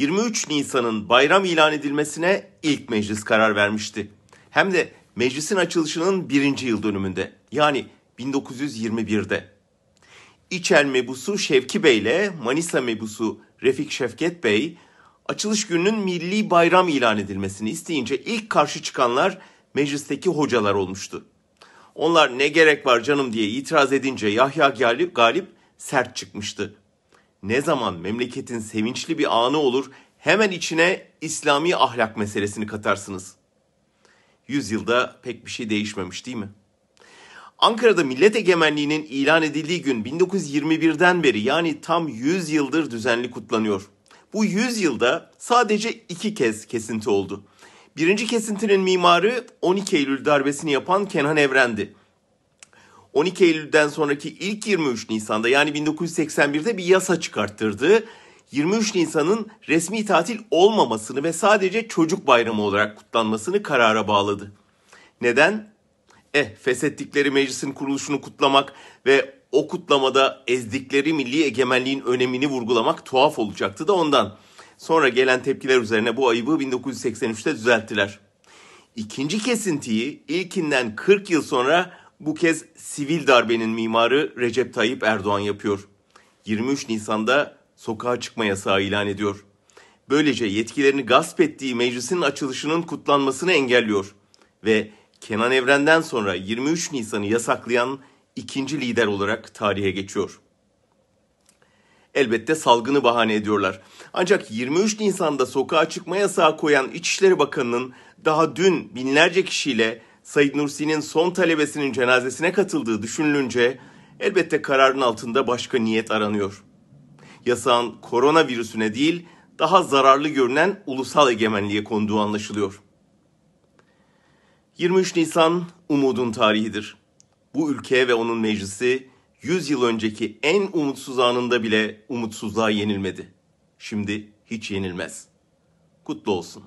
23 Nisan'ın bayram ilan edilmesine ilk meclis karar vermişti. Hem de meclisin açılışının birinci yıl dönümünde yani 1921'de. İçel mebusu Şevki Bey ile Manisa mebusu Refik Şevket Bey açılış gününün milli bayram ilan edilmesini isteyince ilk karşı çıkanlar meclisteki hocalar olmuştu. Onlar ne gerek var canım diye itiraz edince Yahya Galip, Galip sert çıkmıştı. Ne zaman memleketin sevinçli bir anı olur hemen içine İslami ahlak meselesini katarsınız. Yüzyılda pek bir şey değişmemiş değil mi? Ankara'da millet egemenliğinin ilan edildiği gün 1921'den beri yani tam 100 yıldır düzenli kutlanıyor. Bu 100 yılda sadece iki kez kesinti oldu. Birinci kesintinin mimarı 12 Eylül darbesini yapan Kenan Evren'di. 12 Eylül'den sonraki ilk 23 Nisan'da yani 1981'de bir yasa çıkarttırdı. 23 Nisan'ın resmi tatil olmamasını ve sadece çocuk bayramı olarak kutlanmasını karara bağladı. Neden? Eh, feshettikleri meclisin kuruluşunu kutlamak ve o kutlamada ezdikleri milli egemenliğin önemini vurgulamak tuhaf olacaktı da ondan. Sonra gelen tepkiler üzerine bu ayıbı 1983'te düzelttiler. İkinci kesintiyi ilkinden 40 yıl sonra bu kez sivil darbenin mimarı Recep Tayyip Erdoğan yapıyor. 23 Nisan'da sokağa çıkma yasağı ilan ediyor. Böylece yetkilerini gasp ettiği meclisin açılışının kutlanmasını engelliyor ve Kenan Evren'den sonra 23 Nisan'ı yasaklayan ikinci lider olarak tarihe geçiyor. Elbette salgını bahane ediyorlar. Ancak 23 Nisan'da sokağa çıkma yasağı koyan İçişleri Bakanı'nın daha dün binlerce kişiyle Said Nursi'nin son talebesinin cenazesine katıldığı düşünülünce elbette kararın altında başka niyet aranıyor. Yasağın koronavirüsüne değil daha zararlı görünen ulusal egemenliğe konduğu anlaşılıyor. 23 Nisan umudun tarihidir. Bu ülke ve onun meclisi 100 yıl önceki en umutsuz anında bile umutsuzluğa yenilmedi. Şimdi hiç yenilmez. Kutlu olsun.